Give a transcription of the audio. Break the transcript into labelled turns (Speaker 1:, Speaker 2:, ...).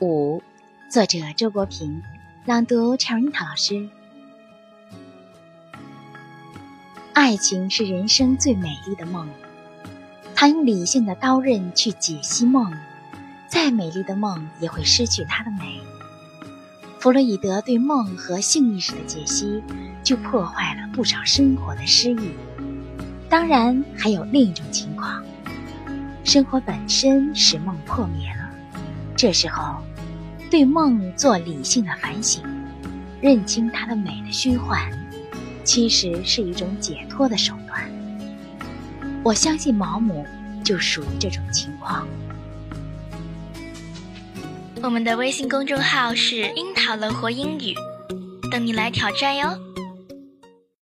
Speaker 1: 五，作者周国平，朗读陈樱桃老师。爱情是人生最美丽的梦，他用理性的刀刃去解析梦，再美丽的梦也会失去它的美。弗洛伊德对梦和性意识的解析，就破坏了不少生活的诗意。当然，还有另一种情况，生活本身使梦破灭了，这时候。对梦做理性的反省，认清它的美的虚幻，其实是一种解脱的手段。我相信毛姆就属于这种情况。
Speaker 2: 我们的微信公众号是“樱桃乐活英语”，等你来挑战哟。